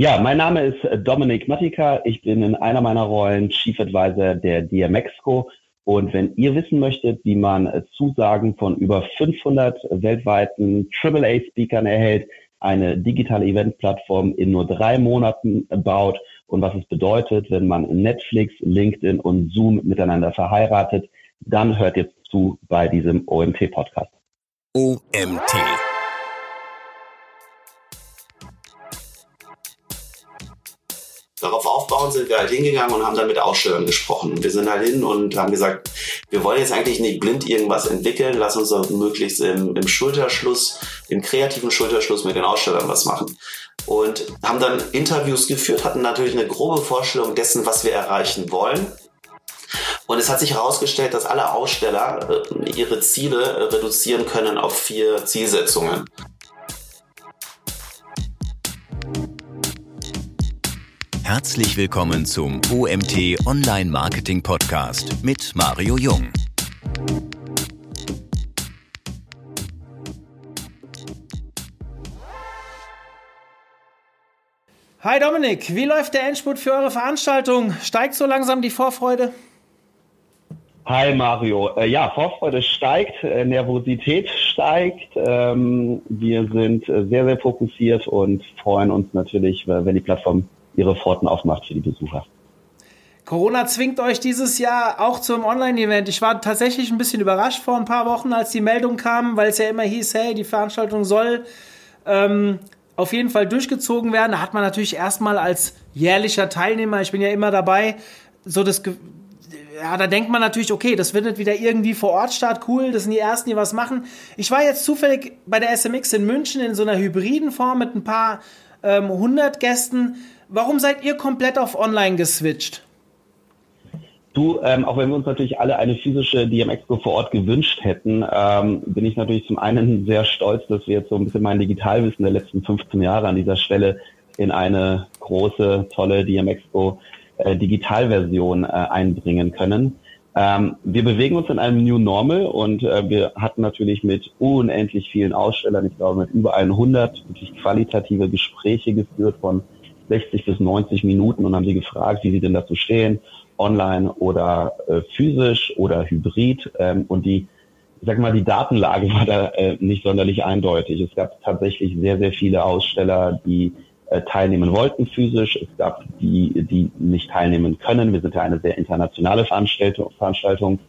Ja, mein Name ist Dominik Mattika. Ich bin in einer meiner Rollen Chief Advisor der DMEXCO. Und wenn ihr wissen möchtet, wie man Zusagen von über 500 weltweiten AAA-Speakern erhält, eine digitale Eventplattform in nur drei Monaten baut und was es bedeutet, wenn man Netflix, LinkedIn und Zoom miteinander verheiratet, dann hört jetzt zu bei diesem OMT-Podcast. OMT Darauf aufbauen sind wir halt hingegangen und haben dann mit Ausstellern gesprochen. Wir sind halt hin und haben gesagt, wir wollen jetzt eigentlich nicht blind irgendwas entwickeln, lass uns doch möglichst im, im Schulterschluss, im kreativen Schulterschluss mit den Ausstellern was machen. Und haben dann Interviews geführt, hatten natürlich eine grobe Vorstellung dessen, was wir erreichen wollen. Und es hat sich herausgestellt, dass alle Aussteller äh, ihre Ziele äh, reduzieren können auf vier Zielsetzungen. Herzlich willkommen zum OMT Online Marketing Podcast mit Mario Jung. Hi Dominik, wie läuft der Endspurt für eure Veranstaltung? Steigt so langsam die Vorfreude? Hi Mario. Äh, ja, Vorfreude steigt, äh, Nervosität steigt. Ähm, wir sind äh, sehr, sehr fokussiert und freuen uns natürlich, wenn die Plattform ihre Pforten aufmacht für die Besucher. Corona zwingt euch dieses Jahr auch zum Online-Event. Ich war tatsächlich ein bisschen überrascht vor ein paar Wochen, als die Meldung kam, weil es ja immer hieß, hey, die Veranstaltung soll ähm, auf jeden Fall durchgezogen werden. Da hat man natürlich erstmal als jährlicher Teilnehmer, ich bin ja immer dabei, so das ja, da denkt man natürlich, okay, das findet wieder irgendwie vor Ort statt, cool, das sind die Ersten, die was machen. Ich war jetzt zufällig bei der SMX in München in so einer hybriden Form mit ein paar ähm, 100 Gästen. Warum seid ihr komplett auf Online geswitcht? Du, ähm, auch wenn wir uns natürlich alle eine physische DMX-Go vor Ort gewünscht hätten, ähm, bin ich natürlich zum einen sehr stolz, dass wir jetzt so ein bisschen mein Digitalwissen der letzten 15 Jahre an dieser Stelle in eine große, tolle DMX-Go äh, Digitalversion äh, einbringen können. Ähm, wir bewegen uns in einem New Normal und äh, wir hatten natürlich mit unendlich vielen Ausstellern, ich glaube mit über 100 wirklich qualitative Gespräche geführt von 60 bis 90 Minuten und haben sie gefragt, wie sie denn dazu stehen, online oder äh, physisch oder hybrid. Ähm, und die, ich sag mal, die Datenlage war da äh, nicht sonderlich eindeutig. Es gab tatsächlich sehr, sehr viele Aussteller, die äh, teilnehmen wollten physisch. Es gab die, die nicht teilnehmen können. Wir sind ja eine sehr internationale Veranstaltung. Veranstaltung.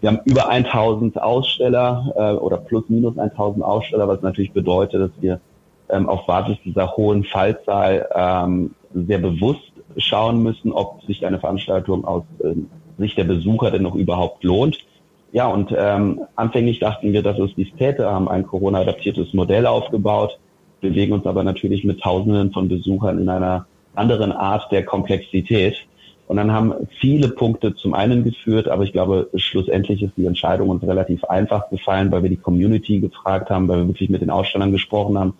Wir haben über 1000 Aussteller äh, oder plus minus 1000 Aussteller, was natürlich bedeutet, dass wir ähm, auf Basis dieser hohen Fallzahl ähm, sehr bewusst schauen müssen, ob sich eine Veranstaltung aus ähm, Sicht der Besucher denn noch überhaupt lohnt. Ja, und ähm, anfänglich dachten wir, dass es dies täte, haben ein Corona-adaptiertes Modell aufgebaut, bewegen uns aber natürlich mit Tausenden von Besuchern in einer anderen Art der Komplexität. Und dann haben viele Punkte zum einen geführt, aber ich glaube, schlussendlich ist die Entscheidung uns relativ einfach gefallen, weil wir die Community gefragt haben, weil wir wirklich mit den Ausstellern gesprochen haben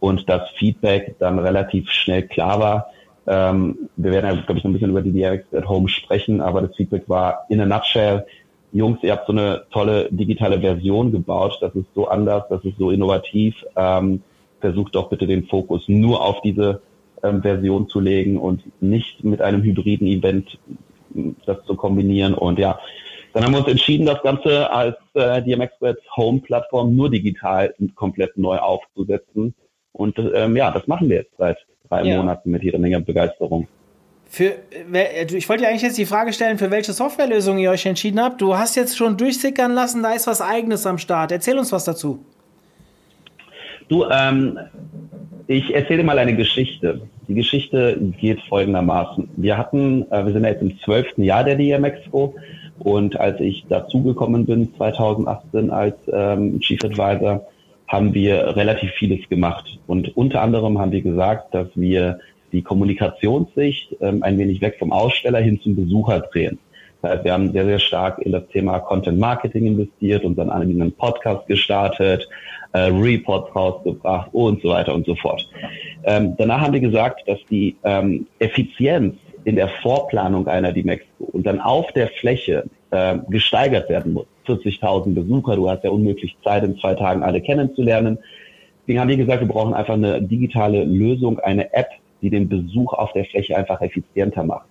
und das Feedback dann relativ schnell klar war. Ähm, wir werden ja, glaube ich, noch ein bisschen über die DRX at Home sprechen, aber das Feedback war in a nutshell, Jungs, ihr habt so eine tolle digitale Version gebaut, das ist so anders, das ist so innovativ. Ähm, versucht doch bitte den Fokus nur auf diese ähm, Version zu legen und nicht mit einem hybriden Event das zu kombinieren. Und ja, dann haben wir uns entschieden, das Ganze als äh, DMX Home Plattform nur digital komplett neu aufzusetzen und ähm, ja, das machen wir jetzt seit drei ja. Monaten mit jeder Menge Begeisterung. Für, ich wollte ja eigentlich jetzt die Frage stellen, für welche Softwarelösung ihr euch entschieden habt. Du hast jetzt schon durchsickern lassen, da ist was Eigenes am Start. Erzähl uns was dazu. Du, ähm, ich erzähle mal eine Geschichte. Die Geschichte geht folgendermaßen. Wir hatten, äh, wir sind ja jetzt im zwölften Jahr der DMX-Pro und als ich dazugekommen bin, 2018 als ähm, Chief Advisor, haben wir relativ vieles gemacht. Und unter anderem haben wir gesagt, dass wir die Kommunikationssicht ähm, ein wenig weg vom Aussteller hin zum Besucher drehen. Das heißt, wir haben sehr, sehr stark in das Thema Content Marketing investiert, unseren eigenen Podcast gestartet, äh, Reports rausgebracht und so weiter und so fort. Ähm, danach haben wir gesagt, dass die ähm, Effizienz in der Vorplanung einer Dimexco und dann auf der Fläche äh, gesteigert werden muss. 40.000 Besucher, du hast ja unmöglich Zeit, in zwei Tagen alle kennenzulernen. Deswegen haben wir gesagt, wir brauchen einfach eine digitale Lösung, eine App, die den Besuch auf der Fläche einfach effizienter macht.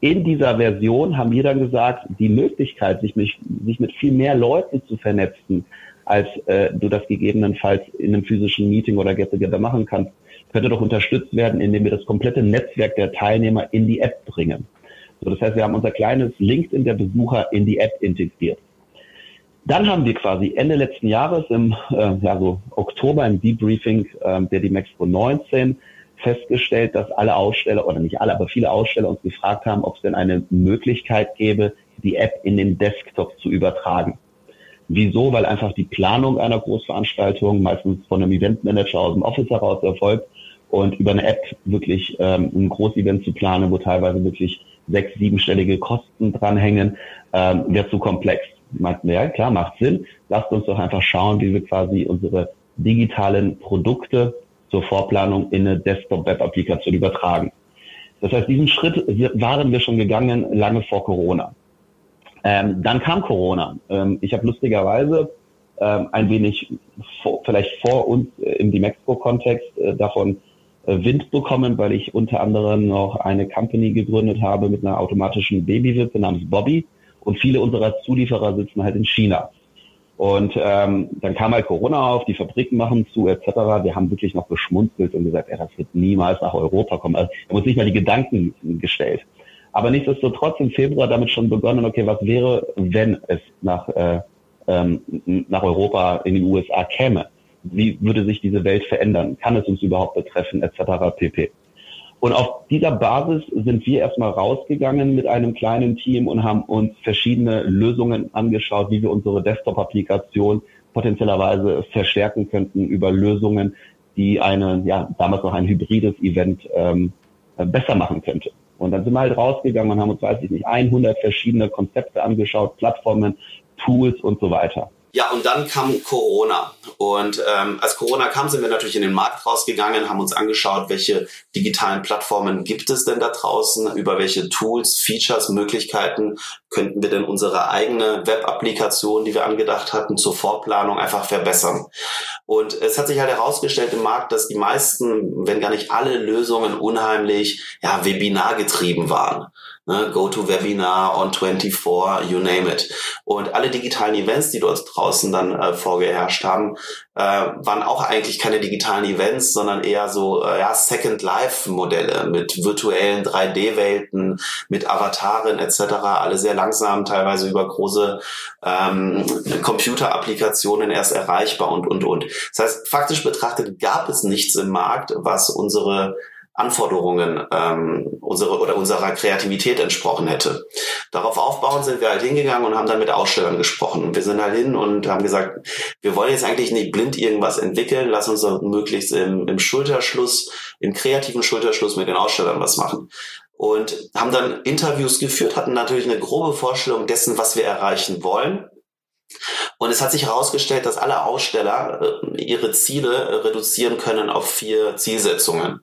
In dieser Version haben wir dann gesagt, die Möglichkeit, sich mit, sich mit viel mehr Leuten zu vernetzen, als äh, du das gegebenenfalls in einem physischen Meeting oder Get-Together machen kannst, könnte doch unterstützt werden, indem wir das komplette Netzwerk der Teilnehmer in die App bringen. So, das heißt, wir haben unser kleines LinkedIn der Besucher in die App integriert. Dann haben wir quasi Ende letzten Jahres im äh, ja, so Oktober im Debriefing äh, der DMEXPO 19 festgestellt, dass alle Aussteller, oder nicht alle, aber viele Aussteller uns gefragt haben, ob es denn eine Möglichkeit gäbe, die App in den Desktop zu übertragen. Wieso? Weil einfach die Planung einer Großveranstaltung meistens von einem Eventmanager aus dem Office heraus erfolgt und über eine App wirklich ähm, ein Großevent zu planen, wo teilweise wirklich sechs, siebenstellige Kosten dranhängen, ähm, wäre zu komplex. Meinten ja, klar, macht Sinn. Lasst uns doch einfach schauen, wie wir quasi unsere digitalen Produkte zur Vorplanung in eine Desktop-Web-Applikation übertragen. Das heißt, diesen Schritt waren wir schon gegangen lange vor Corona. Ähm, dann kam Corona. Ähm, ich habe lustigerweise ähm, ein wenig vor, vielleicht vor uns äh, im Dimexco-Kontext äh, davon äh, Wind bekommen, weil ich unter anderem noch eine Company gegründet habe mit einer automatischen Babywippe namens Bobby und viele unserer Zulieferer sitzen halt in China. Und ähm, dann kam halt Corona auf, die Fabriken machen zu etc. Wir haben wirklich noch geschmunzelt und gesagt, ey, das wird niemals nach Europa kommen. Also da muss nicht mal die Gedanken gestellt. Aber nichtsdestotrotz im Februar damit schon begonnen, okay, was wäre, wenn es nach, äh, ähm, nach Europa in die USA käme? Wie würde sich diese Welt verändern? Kann es uns überhaupt betreffen, etc. pp. Und auf dieser Basis sind wir erstmal rausgegangen mit einem kleinen Team und haben uns verschiedene Lösungen angeschaut, wie wir unsere Desktop-Applikation potenziellerweise verstärken könnten über Lösungen, die eine, ja, damals noch ein hybrides Event ähm, besser machen könnte. Und dann sind wir halt rausgegangen und haben uns, weiß ich nicht, 100 verschiedene Konzepte angeschaut, Plattformen, Tools und so weiter. Ja, und dann kam Corona. Und ähm, als Corona kam, sind wir natürlich in den Markt rausgegangen, haben uns angeschaut, welche digitalen Plattformen gibt es denn da draußen, über welche Tools, Features, Möglichkeiten könnten wir denn unsere eigene Web-Applikation, die wir angedacht hatten, zur Vorplanung einfach verbessern. Und es hat sich halt herausgestellt im Markt, dass die meisten, wenn gar nicht alle Lösungen unheimlich ja, Webinar getrieben waren ne, GoToWebinar, On24, you name it. Und alle digitalen Events, die dort draußen dann äh, vorgeherrscht haben, äh, waren auch eigentlich keine digitalen Events, sondern eher so äh, ja, Second Life Modelle mit virtuellen 3D-Welten, mit Avataren etc. Alle sehr langsam, teilweise über große ähm, Computer-Applikationen erst erreichbar und und und. Das heißt, faktisch betrachtet gab es nichts im Markt, was unsere Anforderungen ähm, unsere oder unserer Kreativität entsprochen hätte. Darauf aufbauend sind wir halt hingegangen und haben dann mit Ausstellern gesprochen. Und wir sind halt hin und haben gesagt, wir wollen jetzt eigentlich nicht blind irgendwas entwickeln, lass uns doch möglichst im, im Schulterschluss, im kreativen Schulterschluss mit den Ausstellern was machen. Und haben dann Interviews geführt, hatten natürlich eine grobe Vorstellung dessen, was wir erreichen wollen. Und es hat sich herausgestellt, dass alle Aussteller äh, ihre Ziele reduzieren können auf vier Zielsetzungen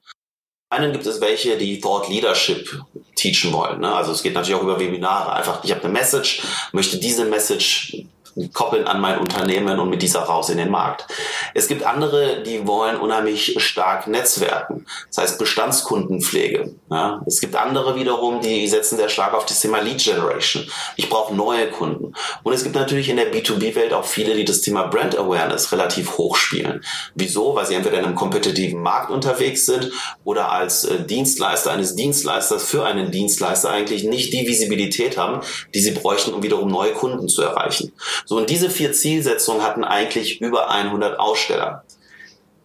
einen gibt es welche, die Thought Leadership teachen wollen. Ne? Also es geht natürlich auch über Webinare. Einfach, ich habe eine Message, möchte diese Message koppeln an mein Unternehmen und mit dieser raus in den Markt. Es gibt andere, die wollen unheimlich stark netzwerken. Das heißt Bestandskundenpflege. Ja. Es gibt andere wiederum, die setzen sehr stark auf das Thema Lead Generation. Ich brauche neue Kunden. Und es gibt natürlich in der B2B-Welt auch viele, die das Thema Brand Awareness relativ hoch spielen. Wieso? Weil sie entweder in einem kompetitiven Markt unterwegs sind oder als äh, Dienstleister eines Dienstleisters für einen Dienstleister eigentlich nicht die Visibilität haben, die sie bräuchten, um wiederum neue Kunden zu erreichen. So, und diese vier Zielsetzungen hatten eigentlich über 100 Aussteller.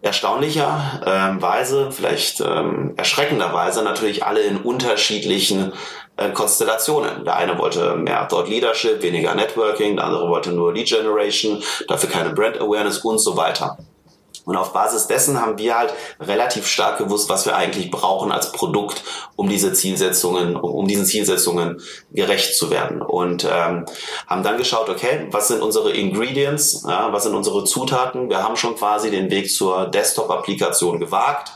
Erstaunlicherweise, ähm, vielleicht ähm, erschreckenderweise natürlich alle in unterschiedlichen äh, Konstellationen. Der eine wollte mehr Thought Leadership, weniger Networking, der andere wollte nur Lead Generation, dafür keine Brand Awareness und so weiter. Und auf Basis dessen haben wir halt relativ stark gewusst, was wir eigentlich brauchen als Produkt, um diese Zielsetzungen, um, um diesen Zielsetzungen gerecht zu werden. Und ähm, haben dann geschaut, okay, was sind unsere Ingredients, ja, was sind unsere Zutaten? Wir haben schon quasi den Weg zur Desktop-Applikation gewagt.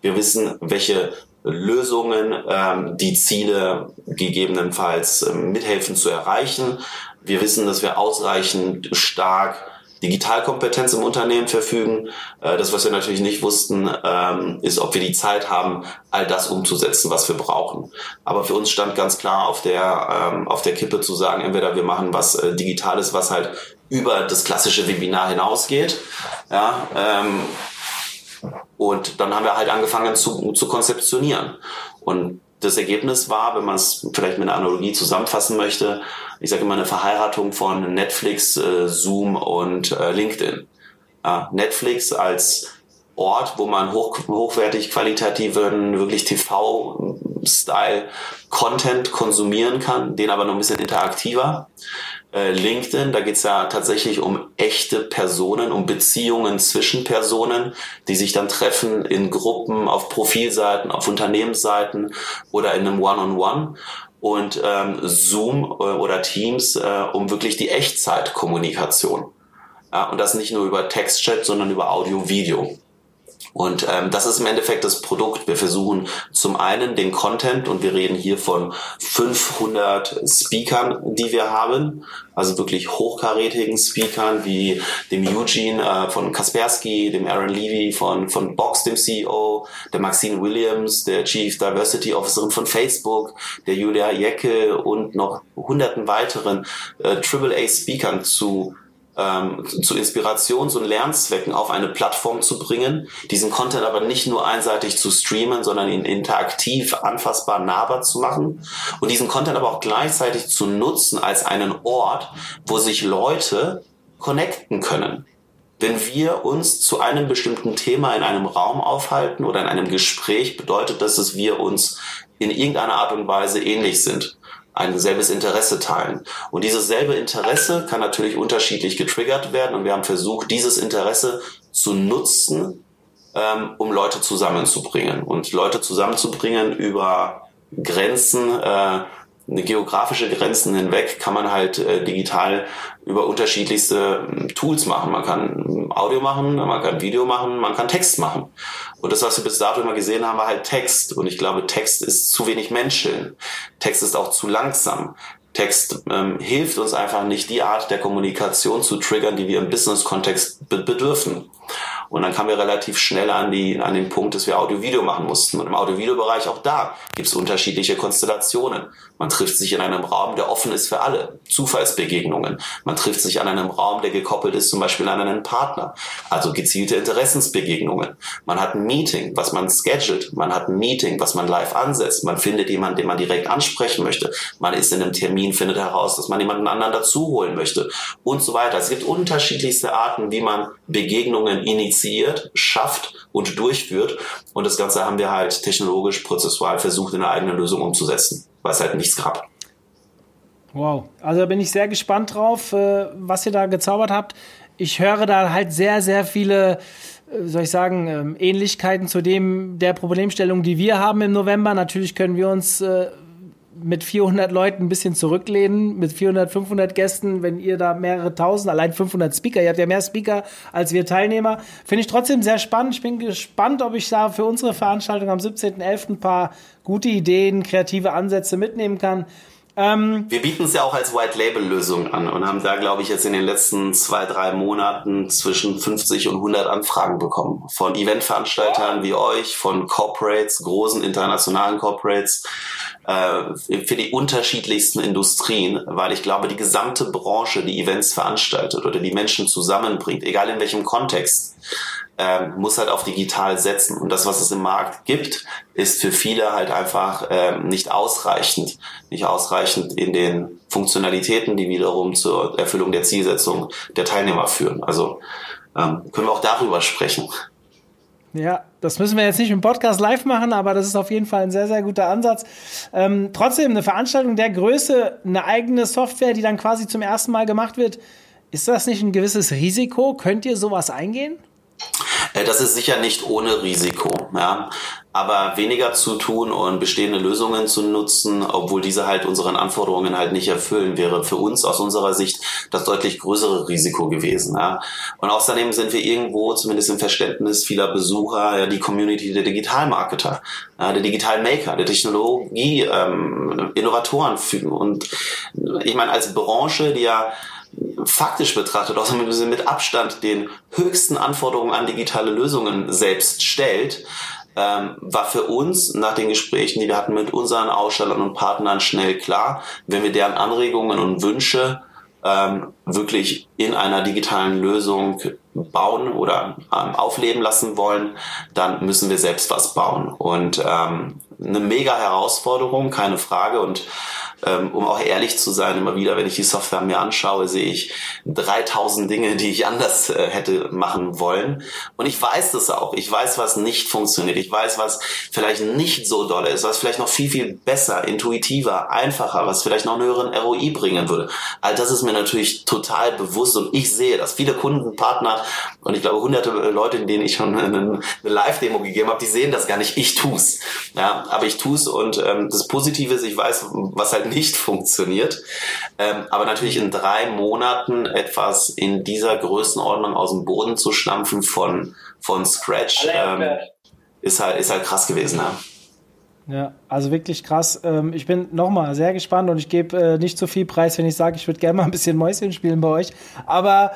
Wir wissen, welche Lösungen ähm, die Ziele gegebenenfalls ähm, mithelfen zu erreichen. Wir wissen, dass wir ausreichend stark Digitalkompetenz im Unternehmen verfügen. Äh, das, was wir natürlich nicht wussten, ähm, ist, ob wir die Zeit haben, all das umzusetzen, was wir brauchen. Aber für uns stand ganz klar auf der, ähm, auf der Kippe zu sagen, entweder wir machen was äh, Digitales, was halt über das klassische Webinar hinausgeht. Ja, ähm, und dann haben wir halt angefangen zu, zu konzeptionieren. Und das Ergebnis war, wenn man es vielleicht mit einer Analogie zusammenfassen möchte, ich sage immer eine Verheiratung von Netflix, äh, Zoom und äh, LinkedIn. Ja, Netflix als Ort, wo man hoch, hochwertig qualitativen, wirklich TV-Style-Content konsumieren kann, den aber noch ein bisschen interaktiver. Äh, LinkedIn, da geht es ja tatsächlich um echte Personen, um Beziehungen zwischen Personen, die sich dann treffen in Gruppen, auf Profilseiten, auf Unternehmensseiten oder in einem One-on-One. -on -One. Und ähm, Zoom äh, oder Teams äh, um wirklich die Echtzeitkommunikation. Ja, und das nicht nur über Textchat, sondern über Audio-Video. Und ähm, das ist im Endeffekt das Produkt. Wir versuchen zum einen den Content und wir reden hier von 500 Speakern, die wir haben, also wirklich hochkarätigen Speakern wie dem Eugene äh, von Kaspersky, dem Aaron Levy von, von Box, dem CEO, der Maxine Williams, der Chief Diversity Officerin von Facebook, der Julia Jecke und noch hunderten weiteren äh, AAA-Speakern zu ähm, zu Inspirations- und Lernzwecken auf eine Plattform zu bringen, diesen Content aber nicht nur einseitig zu streamen, sondern ihn interaktiv, anfassbar, nahbar zu machen und diesen Content aber auch gleichzeitig zu nutzen als einen Ort, wo sich Leute connecten können. Wenn wir uns zu einem bestimmten Thema in einem Raum aufhalten oder in einem Gespräch, bedeutet das, dass wir uns in irgendeiner Art und Weise ähnlich sind ein selbes Interesse teilen. Und dieses selbe Interesse kann natürlich unterschiedlich getriggert werden und wir haben versucht, dieses Interesse zu nutzen, ähm, um Leute zusammenzubringen. Und Leute zusammenzubringen über Grenzen, äh, geografische Grenzen hinweg kann man halt äh, digital über unterschiedlichste hm, Tools machen. Man kann Audio machen, man kann Video machen, man kann Text machen. Und das, was wir bis dato immer gesehen haben, war halt Text. Und ich glaube, Text ist zu wenig Menschen. Text ist auch zu langsam. Text ähm, hilft uns einfach nicht, die Art der Kommunikation zu triggern, die wir im Business-Kontext be bedürfen. Und dann kamen wir relativ schnell an, die, an den Punkt, dass wir Audio-Video machen mussten. Und im Audio-Video-Bereich auch da gibt es unterschiedliche Konstellationen. Man trifft sich in einem Raum, der offen ist für alle. Zufallsbegegnungen. Man trifft sich an einem Raum, der gekoppelt ist zum Beispiel an einen Partner. Also gezielte Interessensbegegnungen. Man hat ein Meeting, was man schedult. Man hat ein Meeting, was man live ansetzt. Man findet jemanden, den man direkt ansprechen möchte. Man ist in einem Termin, findet heraus, dass man jemanden anderen dazu holen möchte und so weiter. Es gibt unterschiedlichste Arten, wie man Begegnungen initiiert, schafft und durchführt. Und das Ganze haben wir halt technologisch, prozessual versucht, in eine eigene Lösung umzusetzen weil es halt nichts gab. Wow, also da bin ich sehr gespannt drauf, äh, was ihr da gezaubert habt. Ich höre da halt sehr, sehr viele, äh, soll ich sagen, ähm, Ähnlichkeiten zu dem der Problemstellung, die wir haben im November. Natürlich können wir uns äh, mit 400 Leuten ein bisschen zurücklehnen, mit 400, 500 Gästen, wenn ihr da mehrere tausend, allein 500 Speaker, ihr habt ja mehr Speaker als wir Teilnehmer, finde ich trotzdem sehr spannend. Ich bin gespannt, ob ich da für unsere Veranstaltung am 17.11. ein paar gute Ideen, kreative Ansätze mitnehmen kann. Ähm, wir bieten es ja auch als White-Label-Lösung an und haben da, glaube ich, jetzt in den letzten zwei, drei Monaten zwischen 50 und 100 Anfragen bekommen. Von Eventveranstaltern wie euch, von Corporates, großen internationalen Corporates, äh, für die unterschiedlichsten Industrien, weil ich glaube, die gesamte Branche, die Events veranstaltet oder die Menschen zusammenbringt, egal in welchem Kontext, ähm, muss halt auf digital setzen. Und das, was es im Markt gibt, ist für viele halt einfach ähm, nicht ausreichend. Nicht ausreichend in den Funktionalitäten, die wiederum zur Erfüllung der Zielsetzung der Teilnehmer führen. Also ähm, können wir auch darüber sprechen. Ja, das müssen wir jetzt nicht im Podcast live machen, aber das ist auf jeden Fall ein sehr, sehr guter Ansatz. Ähm, trotzdem, eine Veranstaltung der Größe, eine eigene Software, die dann quasi zum ersten Mal gemacht wird, ist das nicht ein gewisses Risiko? Könnt ihr sowas eingehen? Äh, das ist sicher nicht ohne Risiko, ja. Aber weniger zu tun und bestehende Lösungen zu nutzen, obwohl diese halt unseren Anforderungen halt nicht erfüllen, wäre für uns aus unserer Sicht das deutlich größere Risiko gewesen. Ja. Und außerdem sind wir irgendwo, zumindest im Verständnis vieler Besucher, ja, die Community der Digitalmarketer, ja, der Digitalmaker, der Technologie, ähm, Innovatoren. Und ich meine, als Branche, die ja faktisch betrachtet, auch mit Abstand den höchsten Anforderungen an digitale Lösungen selbst stellt, ähm, war für uns nach den Gesprächen, die wir hatten mit unseren Ausstellern und Partnern, schnell klar, wenn wir deren Anregungen und Wünsche ähm, wirklich in einer digitalen Lösung bauen oder ähm, aufleben lassen wollen, dann müssen wir selbst was bauen. Und ähm, eine mega Herausforderung, keine Frage. Und ähm, um auch ehrlich zu sein, immer wieder, wenn ich die Software mir anschaue, sehe ich 3000 Dinge, die ich anders äh, hätte machen wollen. Und ich weiß das auch. Ich weiß, was nicht funktioniert. Ich weiß, was vielleicht nicht so doll ist, was vielleicht noch viel, viel besser, intuitiver, einfacher, was vielleicht noch einen höheren ROI bringen würde. All das ist mir natürlich total bewusst und ich sehe, dass viele Kunden, Partner und ich glaube hunderte Leute, denen ich schon eine, eine Live-Demo gegeben habe, die sehen das gar nicht. Ich tu's. Ja, aber ich tu's und ähm, das Positive ist, ich weiß, was halt nicht funktioniert. Ähm, aber natürlich in drei Monaten etwas in dieser Größenordnung aus dem Boden zu stampfen von, von Scratch, ähm, ist, halt, ist halt krass gewesen. Ja. Ja, also wirklich krass. Ähm, ich bin nochmal sehr gespannt und ich gebe äh, nicht so viel Preis, wenn ich sage, ich würde gerne mal ein bisschen Mäuschen spielen bei euch. Aber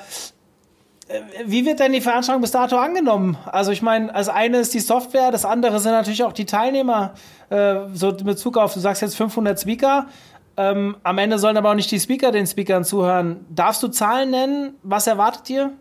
wie wird denn die Veranstaltung bis dato angenommen? Also ich meine, als eine ist die Software, das andere sind natürlich auch die Teilnehmer. Äh, so in Bezug auf, du sagst jetzt 500 Speaker. Ähm, am Ende sollen aber auch nicht die Speaker den Speakern zuhören. Darfst du Zahlen nennen? Was erwartet ihr?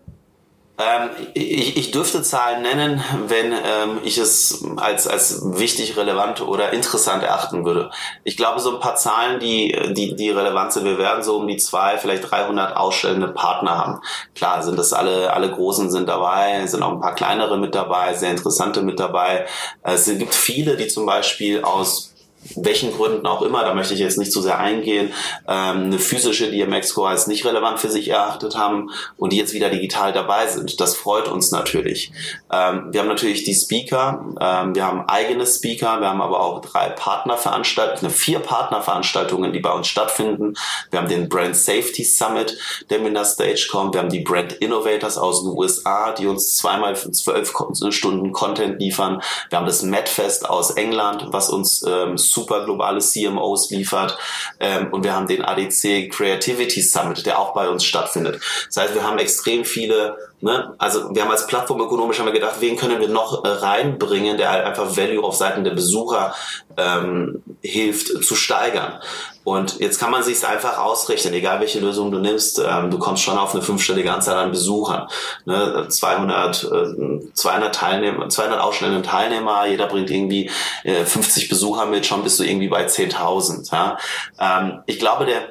Ähm, ich, ich dürfte Zahlen nennen, wenn ähm, ich es als, als wichtig, relevant oder interessant erachten würde. Ich glaube, so ein paar Zahlen, die, die, die relevant sind, wir werden so um die zwei, vielleicht 300 ausstellende Partner haben. Klar, sind das alle, alle Großen sind dabei, sind auch ein paar kleinere mit dabei, sehr interessante mit dabei. Es gibt viele, die zum Beispiel aus welchen Gründen auch immer, da möchte ich jetzt nicht zu sehr eingehen, ähm, eine physische DMX-Core als nicht relevant für sich erachtet haben und die jetzt wieder digital dabei sind. Das freut uns natürlich. Ähm, wir haben natürlich die Speaker, ähm, wir haben eigene Speaker, wir haben aber auch drei Partnerveranstaltungen, vier Partnerveranstaltungen, die bei uns stattfinden. Wir haben den Brand Safety Summit, der mit der Stage kommt. Wir haben die Brand Innovators aus den USA, die uns zweimal zwölf Stunden Content liefern. Wir haben das MedFest aus England, was uns ähm, super globale CMOs liefert. Ähm, und wir haben den ADC Creativity Summit, der auch bei uns stattfindet. Das heißt, wir haben extrem viele, ne, also wir haben als Plattform ökonomisch haben wir gedacht, wen können wir noch äh, reinbringen, der halt einfach Value auf Seiten der Besucher ähm, hilft zu steigern. Und jetzt kann man sich einfach ausrechnen, egal welche Lösung du nimmst, ähm, du kommst schon auf eine fünfstellige Anzahl an Besuchern. Ne? 200, äh, 200 Teilnehmer, 200 ausstellende Teilnehmer, jeder bringt irgendwie äh, 50 Besucher mit, schon bist du irgendwie bei 10.000. Ja? Ähm, ich glaube, der,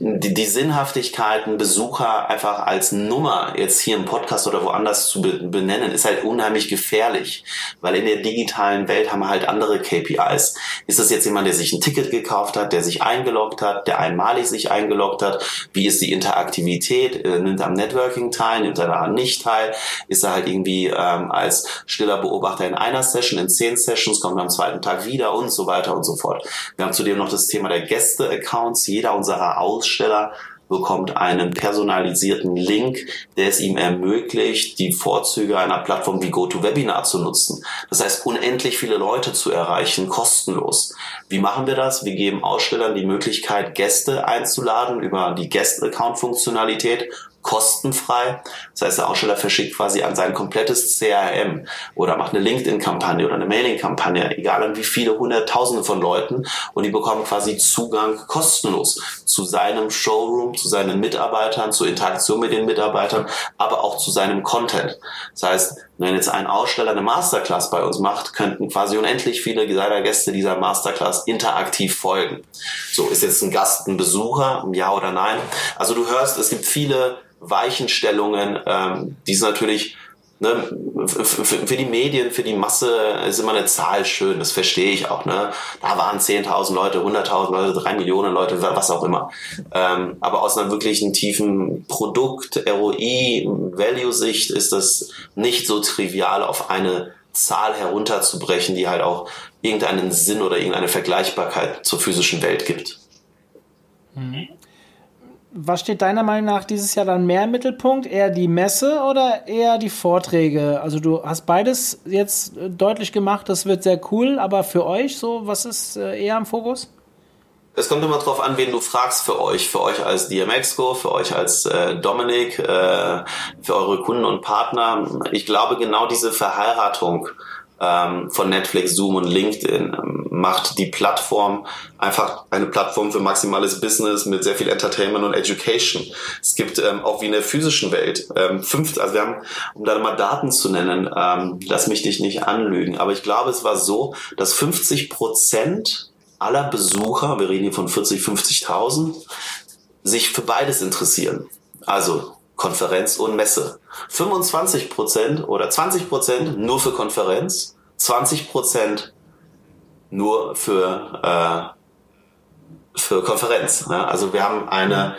die, die Sinnhaftigkeiten, Besucher einfach als Nummer jetzt hier im Podcast oder woanders zu benennen, ist halt unheimlich gefährlich, weil in der digitalen Welt haben wir halt andere KPIs. Ist das jetzt jemand, der sich ein Ticket gekauft hat, der sich eingeloggt hat, der einmalig sich eingeloggt hat? Wie ist die Interaktivität? Äh, nimmt er am Networking teil? Nimmt er daran nicht teil? Ist er halt irgendwie ähm, als stiller Beobachter in einer Session, in zehn Sessions, kommt am zweiten Tag wieder und so weiter und so fort. Wir haben zudem noch das Thema der Gäste-Accounts. Jeder unserer Aus Aussteller bekommt einen personalisierten Link, der es ihm ermöglicht, die Vorzüge einer Plattform wie GoToWebinar zu nutzen. Das heißt, unendlich viele Leute zu erreichen, kostenlos. Wie machen wir das? Wir geben Ausstellern die Möglichkeit, Gäste einzuladen über die Guest-Account-Funktionalität kostenfrei. Das heißt, der Aussteller verschickt quasi an sein komplettes CRM oder macht eine LinkedIn-Kampagne oder eine Mailing-Kampagne, egal an wie viele Hunderttausende von Leuten und die bekommen quasi Zugang kostenlos zu seinem Showroom, zu seinen Mitarbeitern, zur Interaktion mit den Mitarbeitern, aber auch zu seinem Content. Das heißt, wenn jetzt ein Aussteller eine Masterclass bei uns macht, könnten quasi unendlich viele seiner Gäste dieser Masterclass interaktiv folgen. So, ist jetzt ein Gast ein Besucher, ja oder nein? Also du hörst, es gibt viele Weichenstellungen, ähm, die es natürlich ne, für die Medien, für die Masse ist immer eine Zahl schön, das verstehe ich auch. Ne? Da waren 10.000 Leute, 100.000 Leute, 3 Millionen Leute, was auch immer. Ähm, aber aus einer wirklichen tiefen Produkt, ROI, Value-Sicht ist das nicht so trivial auf eine Zahl herunterzubrechen, die halt auch irgendeinen Sinn oder irgendeine Vergleichbarkeit zur physischen Welt gibt. Mhm was steht deiner Meinung nach dieses Jahr dann mehr im Mittelpunkt? Eher die Messe oder eher die Vorträge? Also du hast beides jetzt äh, deutlich gemacht, das wird sehr cool, aber für euch so, was ist äh, eher im Fokus? es kommt immer drauf an, wen du fragst für euch. Für euch als DMXCO, für euch als äh, Dominik, äh, für eure Kunden und Partner. Ich glaube, genau diese Verheiratung von Netflix, Zoom und LinkedIn ähm, macht die Plattform einfach eine Plattform für maximales Business mit sehr viel Entertainment und Education. Es gibt ähm, auch wie in der physischen Welt ähm, fünf, also wir haben, um da mal Daten zu nennen, ähm, lass mich dich nicht anlügen, aber ich glaube, es war so, dass 50 Prozent aller Besucher, wir reden hier von 40, 50.000, sich für beides interessieren. Also Konferenz und Messe. 25 Prozent oder 20 Prozent nur für Konferenz, 20 Prozent nur für, äh, für Konferenz. Ja, also wir haben eine,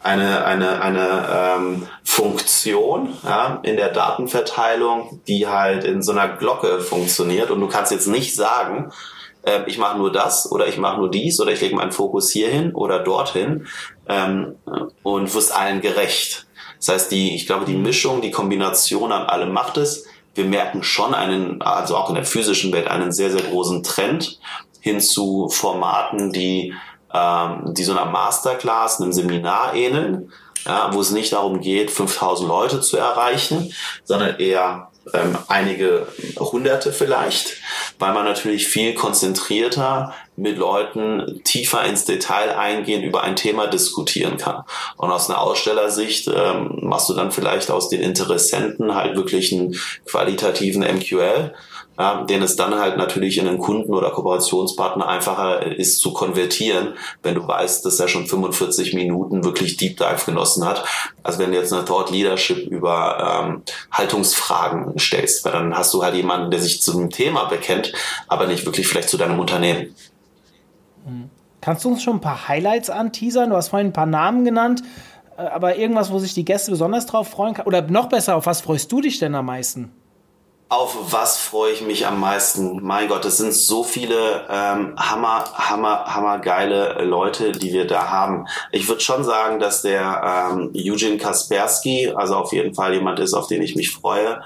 eine, eine, eine ähm, Funktion ja, in der Datenverteilung, die halt in so einer Glocke funktioniert und du kannst jetzt nicht sagen, äh, ich mache nur das oder ich mache nur dies oder ich lege meinen Fokus hierhin oder dorthin ähm, und wirst allen gerecht. Das heißt, die, ich glaube, die Mischung, die Kombination an allem macht es. Wir merken schon einen, also auch in der physischen Welt, einen sehr, sehr großen Trend hin zu Formaten, die, ähm, die so einer Masterclass, einem Seminar ähneln, ja, wo es nicht darum geht, 5000 Leute zu erreichen, sondern eher ähm, einige Hunderte vielleicht, weil man natürlich viel konzentrierter mit Leuten tiefer ins Detail eingehen, über ein Thema diskutieren kann. Und aus einer Ausstellersicht ähm, machst du dann vielleicht aus den Interessenten halt wirklich einen qualitativen MQL ja, den es dann halt natürlich in einen Kunden oder Kooperationspartner einfacher ist zu konvertieren, wenn du weißt, dass er schon 45 Minuten wirklich Deep Dive genossen hat. Also wenn du jetzt eine Thought Leadership über ähm, Haltungsfragen stellst, weil dann hast du halt jemanden, der sich zu dem Thema bekennt, aber nicht wirklich vielleicht zu deinem Unternehmen. Mhm. Kannst du uns schon ein paar Highlights anteasern? Du hast vorhin ein paar Namen genannt, äh, aber irgendwas, wo sich die Gäste besonders drauf freuen kann? Oder noch besser, auf was freust du dich denn am meisten? Auf was freue ich mich am meisten? Mein Gott, es sind so viele ähm, hammer, hammer, hammer geile Leute, die wir da haben. Ich würde schon sagen, dass der ähm, Eugene Kaspersky, also auf jeden Fall jemand ist, auf den ich mich freue.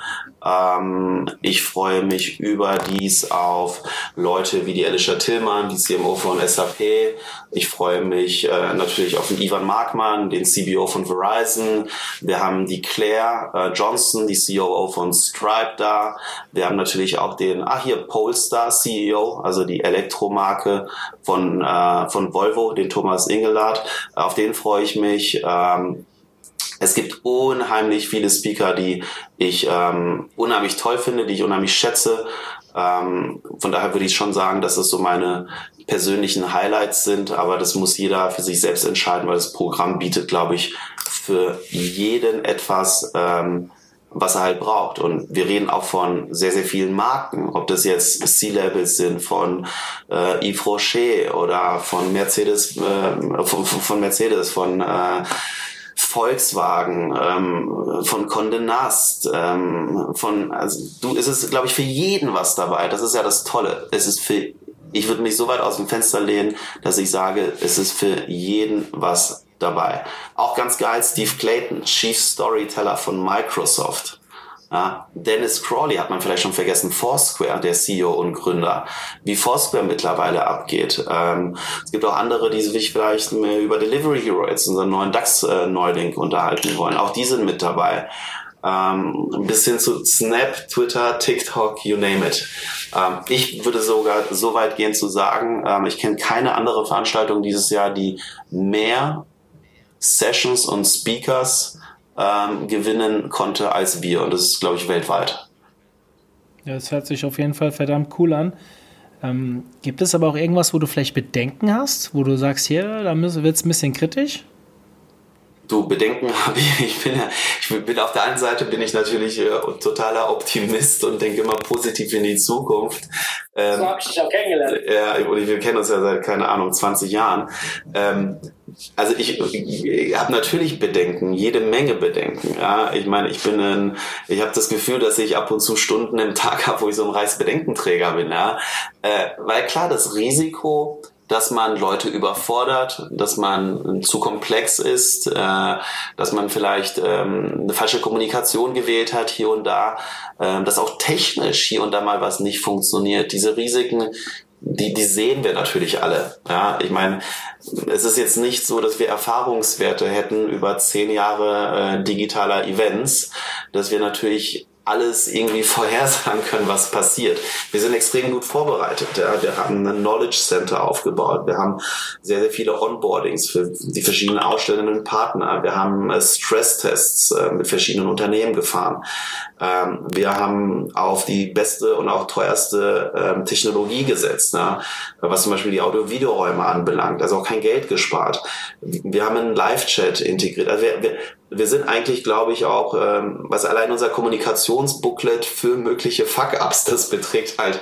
Ähm, ich freue mich überdies auf Leute wie die Alicia Tillmann, die CMO von SAP. Ich freue mich äh, natürlich auf den Ivan Markmann, den CBO von Verizon. Wir haben die Claire äh, Johnson, die COO von Stripe da. Wir haben natürlich auch den, ah hier, Polestar CEO, also die Elektromarke von, äh, von Volvo, den Thomas Ingelard. Auf den freue ich mich. Ähm, es gibt unheimlich viele Speaker, die ich ähm, unheimlich toll finde, die ich unheimlich schätze. Ähm, von daher würde ich schon sagen, dass es so meine persönlichen Highlights sind, aber das muss jeder für sich selbst entscheiden, weil das Programm bietet, glaube ich, für jeden etwas, ähm, was er halt braucht. Und wir reden auch von sehr, sehr vielen Marken, ob das jetzt C-Levels sind von äh, Yves Rocher oder von Mercedes, äh, von, von Mercedes, von äh, Volkswagen, ähm, von Condé Nast, ähm, von, also du, ist es, glaube ich, für jeden was dabei. Das ist ja das Tolle. Es ist für, ich würde mich so weit aus dem Fenster lehnen, dass ich sage, es ist für jeden was dabei. Auch ganz geil, Steve Clayton, Chief Storyteller von Microsoft. Ja, Dennis Crawley hat man vielleicht schon vergessen, Foursquare, der CEO und Gründer, wie Foursquare mittlerweile abgeht. Ähm, es gibt auch andere, die sich vielleicht mehr über Delivery Hero, jetzt unseren neuen DAX-Neuling, unterhalten wollen. Auch die sind mit dabei. Ähm, bis hin zu Snap, Twitter, TikTok, you name it. Ähm, ich würde sogar so weit gehen zu sagen, ähm, ich kenne keine andere Veranstaltung dieses Jahr, die mehr Sessions und Speakers ähm, gewinnen konnte als wir. Und das ist, glaube ich, weltweit. Ja, das hört sich auf jeden Fall verdammt cool an. Ähm, gibt es aber auch irgendwas, wo du vielleicht Bedenken hast, wo du sagst, hier, da wird es ein bisschen kritisch? Du Bedenken habe ich. Ich bin, ich bin auf der einen Seite bin ich natürlich äh, totaler Optimist und denke immer positiv in die Zukunft. Ähm, so habe ich dich auch kennengelernt. Ja, und wir kennen uns ja seit keine Ahnung 20 Jahren. Ähm, also ich, ich habe natürlich Bedenken, jede Menge Bedenken. Ja, ich meine, ich bin ein, ich habe das Gefühl, dass ich ab und zu Stunden im Tag habe, wo ich so ein Reichsbedenkenträger bin. Ja, äh, weil klar, das Risiko dass man Leute überfordert, dass man zu komplex ist, äh, dass man vielleicht ähm, eine falsche Kommunikation gewählt hat hier und da, äh, dass auch technisch hier und da mal was nicht funktioniert. Diese Risiken die, die sehen wir natürlich alle. Ja, ich meine, es ist jetzt nicht so, dass wir Erfahrungswerte hätten über zehn Jahre äh, digitaler Events, dass wir natürlich alles irgendwie vorhersagen können, was passiert. Wir sind extrem gut vorbereitet. Ja. Wir haben ein Knowledge Center aufgebaut. Wir haben sehr, sehr viele Onboardings für die verschiedenen ausstellenden Partner. Wir haben äh, Stresstests äh, mit verschiedenen Unternehmen gefahren. Ähm, wir haben auf die beste und auch teuerste ähm, Technologie gesetzt, ne? was zum Beispiel die Audio-Videoräume anbelangt. Also auch kein Geld gespart. Wir haben einen Live-Chat integriert. Also wir, wir, wir sind eigentlich, glaube ich, auch, ähm, was allein unser Kommunikationsbooklet für mögliche Fuck-Ups, das beträgt halt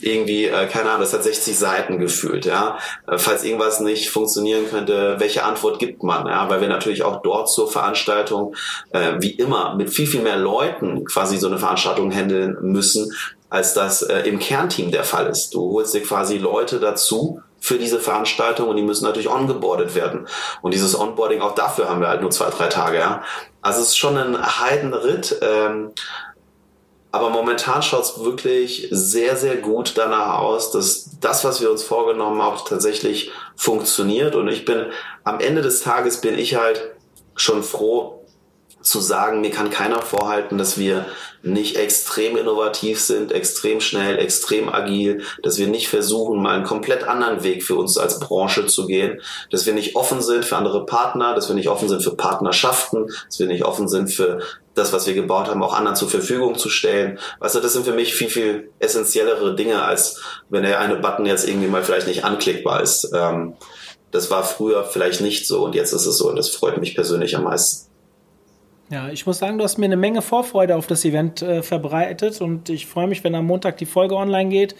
irgendwie, äh, keine Ahnung, das hat 60 Seiten gefühlt, ja. Äh, falls irgendwas nicht funktionieren könnte, welche Antwort gibt man, ja, weil wir natürlich auch dort zur Veranstaltung, äh, wie immer, mit viel, viel mehr Leuten quasi so eine Veranstaltung handeln müssen, als das äh, im Kernteam der Fall ist. Du holst dir quasi Leute dazu, für diese Veranstaltung und die müssen natürlich ongeboardet werden. Und dieses Onboarding, auch dafür haben wir halt nur zwei, drei Tage. Ja. Also es ist schon ein Heidenritt. Ähm, aber momentan schaut es wirklich sehr, sehr gut danach aus, dass das, was wir uns vorgenommen haben, auch tatsächlich funktioniert. Und ich bin am Ende des Tages bin ich halt schon froh, zu sagen, mir kann keiner vorhalten, dass wir nicht extrem innovativ sind, extrem schnell, extrem agil, dass wir nicht versuchen, mal einen komplett anderen Weg für uns als Branche zu gehen, dass wir nicht offen sind für andere Partner, dass wir nicht offen sind für Partnerschaften, dass wir nicht offen sind für das, was wir gebaut haben, auch anderen zur Verfügung zu stellen. Du, das sind für mich viel, viel essentiellere Dinge, als wenn der eine Button jetzt irgendwie mal vielleicht nicht anklickbar ist. Ähm, das war früher vielleicht nicht so und jetzt ist es so und das freut mich persönlich am meisten. Ja, ich muss sagen, du hast mir eine Menge Vorfreude auf das Event äh, verbreitet und ich freue mich, wenn am Montag die Folge online geht,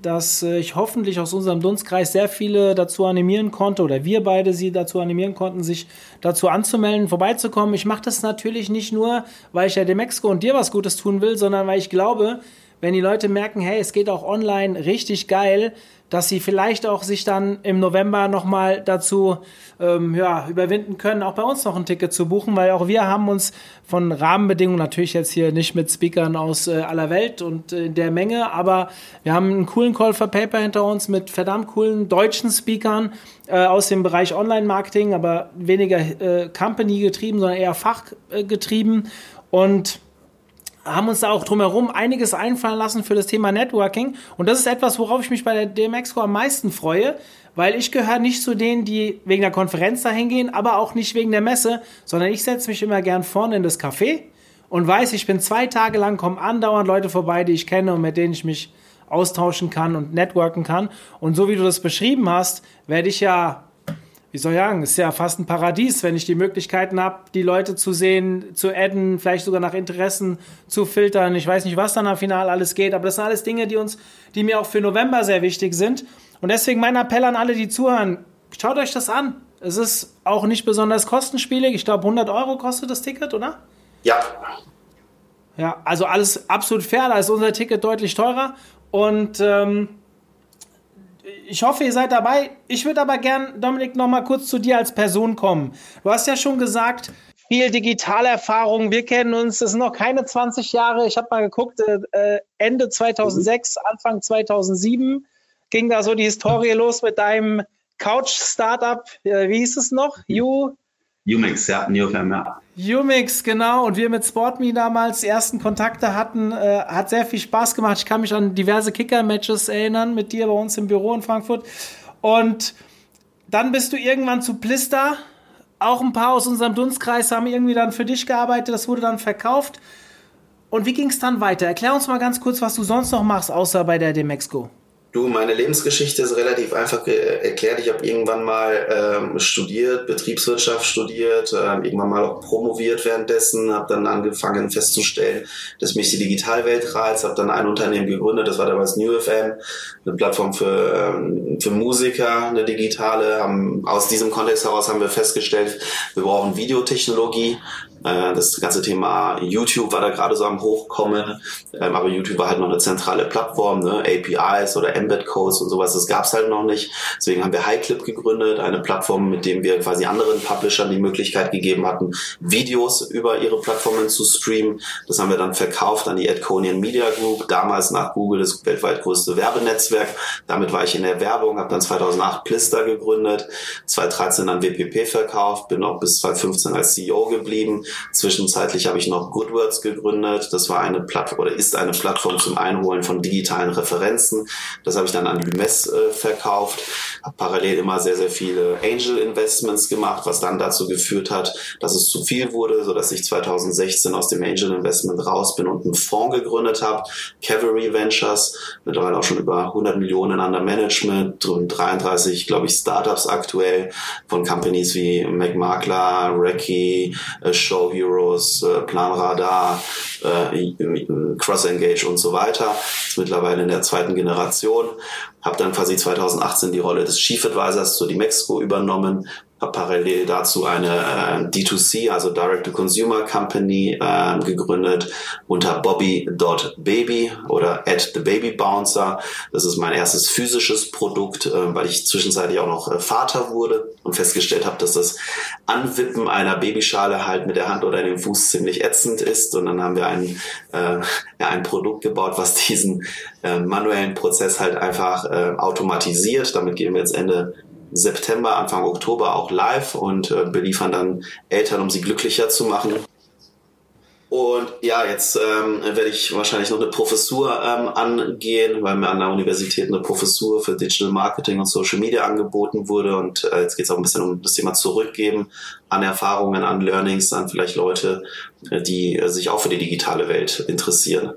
dass äh, ich hoffentlich aus unserem Dunstkreis sehr viele dazu animieren konnte oder wir beide sie dazu animieren konnten, sich dazu anzumelden, vorbeizukommen. Ich mache das natürlich nicht nur, weil ich ja dem Mexiko und dir was Gutes tun will, sondern weil ich glaube, wenn die Leute merken, hey, es geht auch online richtig geil, dass sie vielleicht auch sich dann im November nochmal dazu ähm, ja, überwinden können, auch bei uns noch ein Ticket zu buchen, weil auch wir haben uns von Rahmenbedingungen natürlich jetzt hier nicht mit Speakern aus äh, aller Welt und äh, der Menge, aber wir haben einen coolen Call for Paper hinter uns mit verdammt coolen deutschen Speakern äh, aus dem Bereich Online-Marketing, aber weniger äh, Company getrieben, sondern eher fachgetrieben und haben uns da auch drumherum einiges einfallen lassen für das Thema Networking. Und das ist etwas, worauf ich mich bei der DMXCO am meisten freue, weil ich gehöre nicht zu denen, die wegen der Konferenz dahin gehen, aber auch nicht wegen der Messe, sondern ich setze mich immer gern vorne in das Café und weiß, ich bin zwei Tage lang, kommen andauernd Leute vorbei, die ich kenne und mit denen ich mich austauschen kann und networken kann. Und so wie du das beschrieben hast, werde ich ja wie soll ich sagen, ist ja fast ein Paradies, wenn ich die Möglichkeiten habe, die Leute zu sehen, zu adden, vielleicht sogar nach Interessen zu filtern. Ich weiß nicht, was dann am Final alles geht, aber das sind alles Dinge, die uns, die mir auch für November sehr wichtig sind. Und deswegen mein Appell an alle, die zuhören, schaut euch das an. Es ist auch nicht besonders kostenspielig. Ich glaube, 100 Euro kostet das Ticket, oder? Ja. Ja, also alles absolut fair. Da ist unser Ticket deutlich teurer. Und ähm, ich hoffe, ihr seid dabei. Ich würde aber gern, Dominik, noch mal kurz zu dir als Person kommen. Du hast ja schon gesagt, viel Digitalerfahrung. Wir kennen uns, das sind noch keine 20 Jahre. Ich habe mal geguckt, äh, Ende 2006, Anfang 2007 ging da so die Historie los mit deinem Couch-Startup. Äh, wie hieß es noch? You Umix, ja, Neofam, ja. Umix, genau. Und wir mit SportMe damals ersten Kontakte hatten, äh, hat sehr viel Spaß gemacht. Ich kann mich an diverse Kicker-Matches erinnern mit dir bei uns im Büro in Frankfurt. Und dann bist du irgendwann zu Plister. Auch ein paar aus unserem Dunstkreis haben irgendwie dann für dich gearbeitet. Das wurde dann verkauft. Und wie ging es dann weiter? Erklär uns mal ganz kurz, was du sonst noch machst, außer bei der Demexco. Du, meine Lebensgeschichte ist relativ einfach erklärt. Ich habe irgendwann mal ähm, studiert, Betriebswirtschaft studiert, ähm, irgendwann mal auch promoviert währenddessen, habe dann angefangen festzustellen, dass mich die Digitalwelt reizt, habe dann ein Unternehmen gegründet, das war damals NewFM, eine Plattform für, ähm, für Musiker, eine digitale. Haben, aus diesem Kontext heraus haben wir festgestellt, wir brauchen Videotechnologie, das ganze Thema YouTube war da gerade so am Hochkommen, ähm, aber YouTube war halt noch eine zentrale Plattform, ne? APIs oder Embed-Codes und sowas, das gab's halt noch nicht. Deswegen haben wir HighClip gegründet, eine Plattform, mit dem wir quasi anderen Publishern die Möglichkeit gegeben hatten, Videos über ihre Plattformen zu streamen. Das haben wir dann verkauft an die Adconian Media Group, damals nach Google das weltweit größte Werbenetzwerk. Damit war ich in der Werbung, habe dann 2008 Plister gegründet, 2013 an WPP verkauft, bin auch bis 2015 als CEO geblieben. Zwischenzeitlich habe ich noch Goodwords gegründet. Das war eine Plattform oder ist eine Plattform zum Einholen von digitalen Referenzen. Das habe ich dann an Lumes äh, verkauft. Habe parallel immer sehr, sehr viele Angel Investments gemacht, was dann dazu geführt hat, dass es zu viel wurde, so dass ich 2016 aus dem Angel Investment raus bin und einen Fonds gegründet habe, Cavalry Ventures, mittlerweile auch schon über 100 Millionen an der Management und 33, glaube ich, Startups aktuell von Companies wie McMakler, Recce, äh, Show Heroes, äh, Planradar, äh, Cross Engage und so weiter. Ist mittlerweile in der zweiten Generation. Habe dann quasi 2018 die Rolle des Chief Advisors zu Dimexco übernommen habe parallel dazu eine äh, D2C, also Direct-to-Consumer Company äh, gegründet unter Bobby.baby oder at the Baby Bouncer. Das ist mein erstes physisches Produkt, äh, weil ich zwischenzeitlich auch noch äh, Vater wurde und festgestellt habe, dass das Anwippen einer Babyschale halt mit der Hand oder dem Fuß ziemlich ätzend ist. Und dann haben wir ein, äh, ja, ein Produkt gebaut, was diesen äh, manuellen Prozess halt einfach äh, automatisiert. Damit gehen wir jetzt Ende September, Anfang Oktober auch live und äh, beliefern dann Eltern, um sie glücklicher zu machen. Und ja, jetzt ähm, werde ich wahrscheinlich noch eine Professur ähm, angehen, weil mir an der Universität eine Professur für Digital Marketing und Social Media angeboten wurde. Und äh, jetzt geht es auch ein bisschen um das Thema Zurückgeben an Erfahrungen, an Learnings, an vielleicht Leute, äh, die äh, sich auch für die digitale Welt interessieren.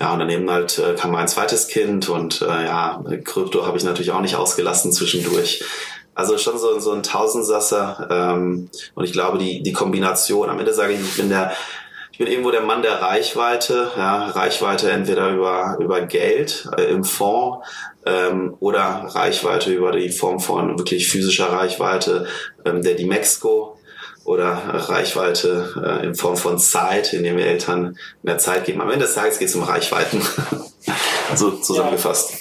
Ja, und daneben halt äh, kam mein zweites Kind und äh, ja, Krypto habe ich natürlich auch nicht ausgelassen zwischendurch. Also schon so, so ein Tausendsasser. Ähm, und ich glaube, die, die Kombination, am Ende sage ich, ich bin der, ich bin irgendwo der Mann der Reichweite, ja, Reichweite entweder über, über Geld äh, im Fonds ähm, oder Reichweite über die Form von wirklich physischer Reichweite, ähm, der die Mexico oder Reichweite äh, in Form von Zeit, indem wir Eltern mehr Zeit geben. Am Ende des Tages geht es um Reichweiten, so zusammengefasst.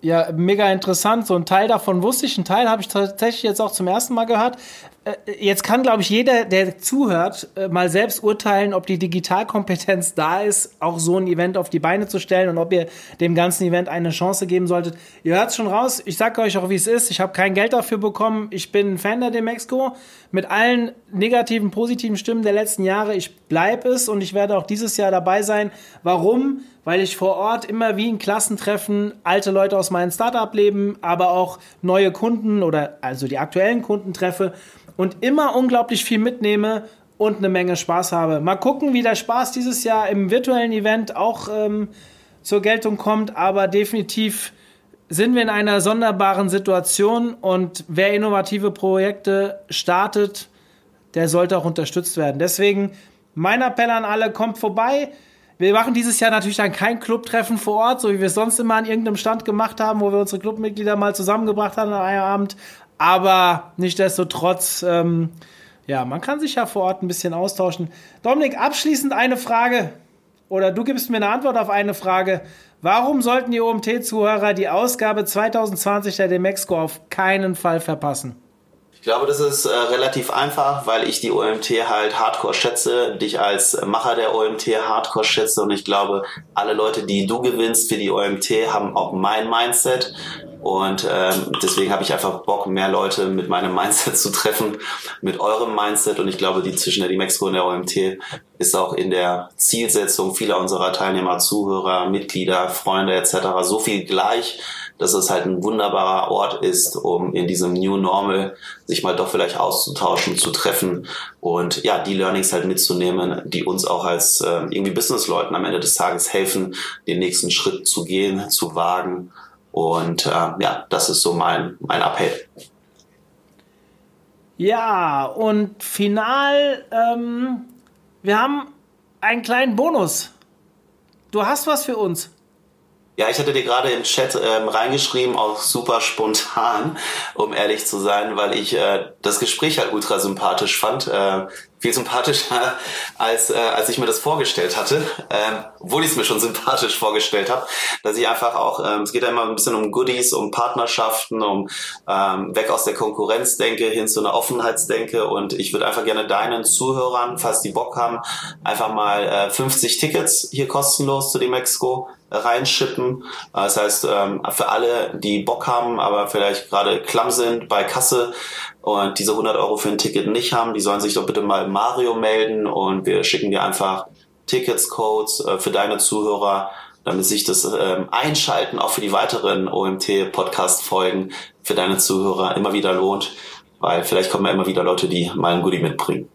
Ja. ja, mega interessant. So ein Teil davon wusste ich, ein Teil habe ich tatsächlich jetzt auch zum ersten Mal gehört. Äh, jetzt kann, glaube ich, jeder, der zuhört, äh, mal selbst urteilen, ob die Digitalkompetenz da ist, auch so ein Event auf die Beine zu stellen und ob ihr dem ganzen Event eine Chance geben solltet. Ihr hört es schon raus, ich sage euch auch, wie es ist. Ich habe kein Geld dafür bekommen. Ich bin ein Fan der Demexco. Mit allen negativen, positiven Stimmen der letzten Jahre. Ich bleibe es und ich werde auch dieses Jahr dabei sein. Warum? Weil ich vor Ort immer wie in Klassentreffen alte Leute aus meinem Startup-Leben, aber auch neue Kunden oder also die aktuellen Kunden treffe und immer unglaublich viel mitnehme und eine Menge Spaß habe. Mal gucken, wie der Spaß dieses Jahr im virtuellen Event auch ähm, zur Geltung kommt, aber definitiv sind wir in einer sonderbaren Situation und wer innovative Projekte startet, der sollte auch unterstützt werden. Deswegen mein Appell an alle, kommt vorbei. Wir machen dieses Jahr natürlich dann kein Clubtreffen vor Ort, so wie wir es sonst immer an irgendeinem Stand gemacht haben, wo wir unsere Clubmitglieder mal zusammengebracht haben an einem Abend. Aber nichtdestotrotz, ähm, ja, man kann sich ja vor Ort ein bisschen austauschen. Dominik, abschließend eine Frage. Oder du gibst mir eine Antwort auf eine Frage. Warum sollten die OMT-Zuhörer die Ausgabe 2020 der Demexco auf keinen Fall verpassen? Ich glaube, das ist äh, relativ einfach, weil ich die OMT halt hardcore schätze, dich als Macher der OMT hardcore schätze und ich glaube, alle Leute, die du gewinnst für die OMT, haben auch mein Mindset. Und ähm, deswegen habe ich einfach Bock, mehr Leute mit meinem Mindset zu treffen, mit eurem Mindset. Und ich glaube, die zwischen der Dimexco und der OMT ist auch in der Zielsetzung vieler unserer Teilnehmer, Zuhörer, Mitglieder, Freunde etc. so viel gleich, dass es halt ein wunderbarer Ort ist, um in diesem New Normal sich mal doch vielleicht auszutauschen, zu treffen und ja, die Learnings halt mitzunehmen, die uns auch als äh, irgendwie Businessleuten am Ende des Tages helfen, den nächsten Schritt zu gehen, zu wagen und äh, ja, das ist so mein, mein Appell. Ja, und final, ähm, wir haben einen kleinen Bonus. Du hast was für uns. Ja, ich hatte dir gerade im Chat ähm, reingeschrieben, auch super spontan, um ehrlich zu sein, weil ich äh, das Gespräch halt ultra sympathisch fand. Äh, viel sympathischer, als, äh, als ich mir das vorgestellt hatte, ähm, obwohl ich es mir schon sympathisch vorgestellt habe, dass ich einfach auch, ähm, es geht ja immer ein bisschen um Goodies, um Partnerschaften, um ähm, weg aus der Konkurrenzdenke hin zu einer Offenheitsdenke. Und ich würde einfach gerne deinen Zuhörern, falls die Bock haben, einfach mal äh, 50 Tickets hier kostenlos zu dem Exco reinschippen. Das heißt, ähm, für alle, die Bock haben, aber vielleicht gerade klamm sind bei Kasse, und diese 100 Euro für ein Ticket nicht haben, die sollen sich doch bitte mal Mario melden und wir schicken dir einfach Tickets, Codes äh, für deine Zuhörer, damit sich das ähm, Einschalten auch für die weiteren OMT-Podcast-Folgen für deine Zuhörer immer wieder lohnt, weil vielleicht kommen ja immer wieder Leute, die mal ein Goodie mitbringen.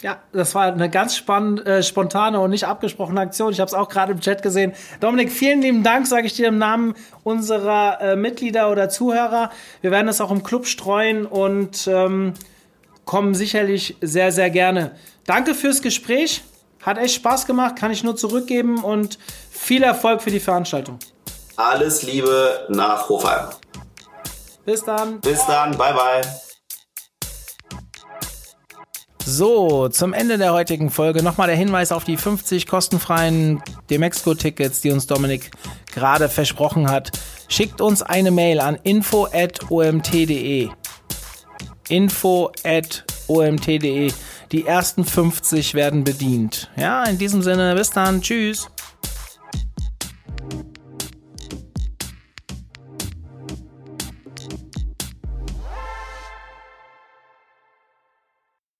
Ja, das war eine ganz spannend, äh, spontane und nicht abgesprochene Aktion. Ich habe es auch gerade im Chat gesehen. Dominik, vielen lieben Dank, sage ich dir im Namen unserer äh, Mitglieder oder Zuhörer. Wir werden es auch im Club streuen und ähm, kommen sicherlich sehr, sehr gerne. Danke fürs Gespräch. Hat echt Spaß gemacht, kann ich nur zurückgeben und viel Erfolg für die Veranstaltung. Alles Liebe nach Hofheim. Bis dann. Bis dann. Bye, bye. So, zum Ende der heutigen Folge nochmal der Hinweis auf die 50 kostenfreien Demexco-Tickets, die uns Dominik gerade versprochen hat. Schickt uns eine Mail an info.omt.de. Info.omt.de. Die ersten 50 werden bedient. Ja, in diesem Sinne, bis dann. Tschüss.